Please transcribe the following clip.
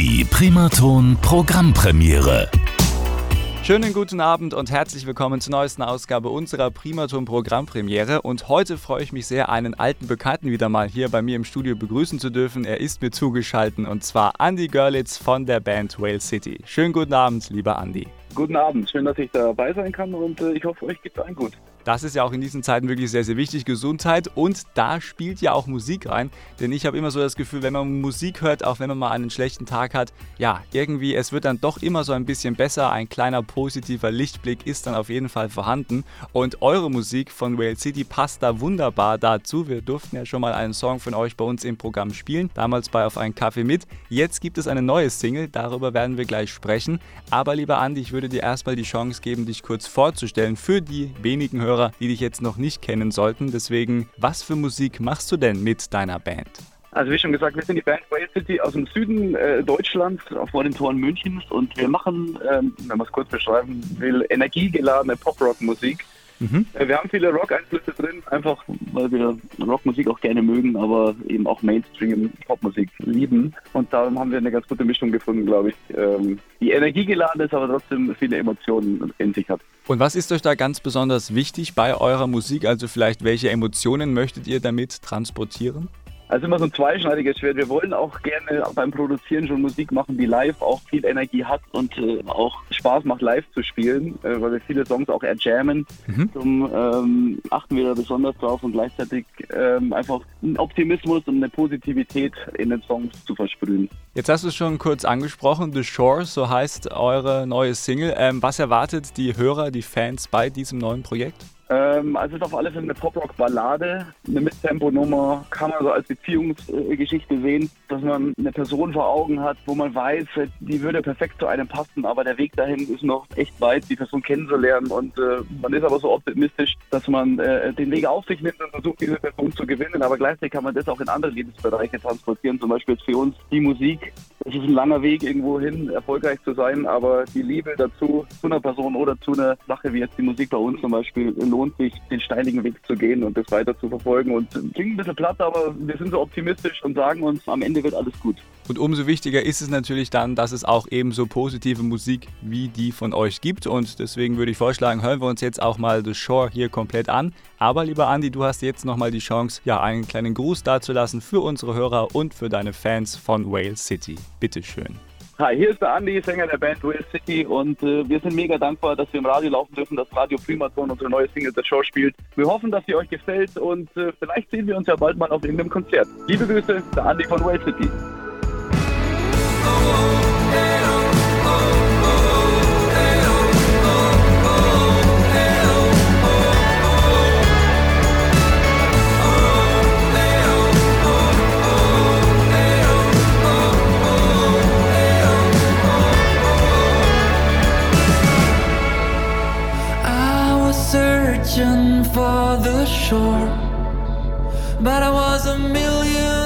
Die Primaton Programmpremiere. Schönen guten Abend und herzlich willkommen zur neuesten Ausgabe unserer Primaton Programmpremiere. Und heute freue ich mich sehr, einen alten Bekannten wieder mal hier bei mir im Studio begrüßen zu dürfen. Er ist mir zugeschaltet und zwar Andy Görlitz von der Band Whale City. Schönen guten Abend, lieber Andy. Guten Abend, schön, dass ich dabei sein kann und äh, ich hoffe, euch geht es allen gut. Das ist ja auch in diesen Zeiten wirklich sehr, sehr wichtig, Gesundheit. Und da spielt ja auch Musik rein. Denn ich habe immer so das Gefühl, wenn man Musik hört, auch wenn man mal einen schlechten Tag hat, ja, irgendwie, es wird dann doch immer so ein bisschen besser. Ein kleiner positiver Lichtblick ist dann auf jeden Fall vorhanden. Und eure Musik von Whale City passt da wunderbar dazu. Wir durften ja schon mal einen Song von euch bei uns im Programm spielen, damals bei Auf einen Kaffee mit. Jetzt gibt es eine neue Single, darüber werden wir gleich sprechen. Aber lieber Andi, ich würde dir erstmal die Chance geben, dich kurz vorzustellen für die wenigen Hörer, Hörer, die dich jetzt noch nicht kennen sollten. Deswegen, was für Musik machst du denn mit deiner Band? Also wie schon gesagt, wir sind die Band Whale City aus dem Süden äh, Deutschlands, vor den Toren Münchens und wir machen, ähm, wenn man es kurz beschreiben will, energiegeladene Pop-Rock-Musik. Mhm. Äh, wir haben viele Rock-Einflüsse drin, einfach weil wir Rockmusik auch gerne mögen, aber eben auch Mainstream-Popmusik lieben. Und darum haben wir eine ganz gute Mischung gefunden, glaube ich, ähm, die energiegeladen ist, aber trotzdem viele Emotionen in sich hat. Und was ist euch da ganz besonders wichtig bei eurer Musik? Also vielleicht welche Emotionen möchtet ihr damit transportieren? Also immer so ein zweischneidiges Schwert. Wir wollen auch gerne beim Produzieren schon Musik machen, die live auch viel Energie hat und äh, auch Spaß macht, live zu spielen, äh, weil wir viele Songs auch erjammen. Mhm. Zum ähm, achten wir da besonders drauf und gleichzeitig ähm, einfach einen Optimismus und eine Positivität in den Songs zu versprühen. Jetzt hast du es schon kurz angesprochen, The Shore, so heißt eure neue Single. Ähm, was erwartet die Hörer, die Fans bei diesem neuen Projekt? Ähm, also es ist auf alle Fälle eine Pop-Rock-Ballade, eine Mittempo-Nummer, kann man so als Beziehungsgeschichte sehen, dass man eine Person vor Augen hat, wo man weiß, die würde perfekt zu einem passen, aber der Weg dahin ist noch echt weit, die Person kennenzulernen und äh, man ist aber so optimistisch, dass man äh, den Weg auf sich nimmt und versucht, diese Person zu gewinnen, aber gleichzeitig kann man das auch in andere Lebensbereiche transportieren, zum Beispiel für uns die Musik. Es ist ein langer Weg irgendwo hin, erfolgreich zu sein, aber die Liebe dazu, zu einer Person oder zu einer Sache wie jetzt die Musik bei uns zum Beispiel, lohnt sich, den steinigen Weg zu gehen und das weiter zu verfolgen. Und klingt ein bisschen platt, aber wir sind so optimistisch und sagen uns, am Ende wird alles gut. Und umso wichtiger ist es natürlich dann, dass es auch ebenso positive Musik wie die von euch gibt. Und deswegen würde ich vorschlagen, hören wir uns jetzt auch mal The Shore hier komplett an. Aber lieber Andi, du hast jetzt nochmal die Chance, ja, einen kleinen Gruß dazulassen für unsere Hörer und für deine Fans von Whale City. Bitteschön. Hi, hier ist der Andi, Sänger der Band Real City und äh, wir sind mega dankbar, dass wir im Radio laufen dürfen, dass Radio Primaton unsere neue Single The Show spielt. Wir hoffen, dass sie euch gefällt und äh, vielleicht sehen wir uns ja bald mal auf irgendeinem Konzert. Liebe Grüße, der Andi von Real City. The shore, but I was a million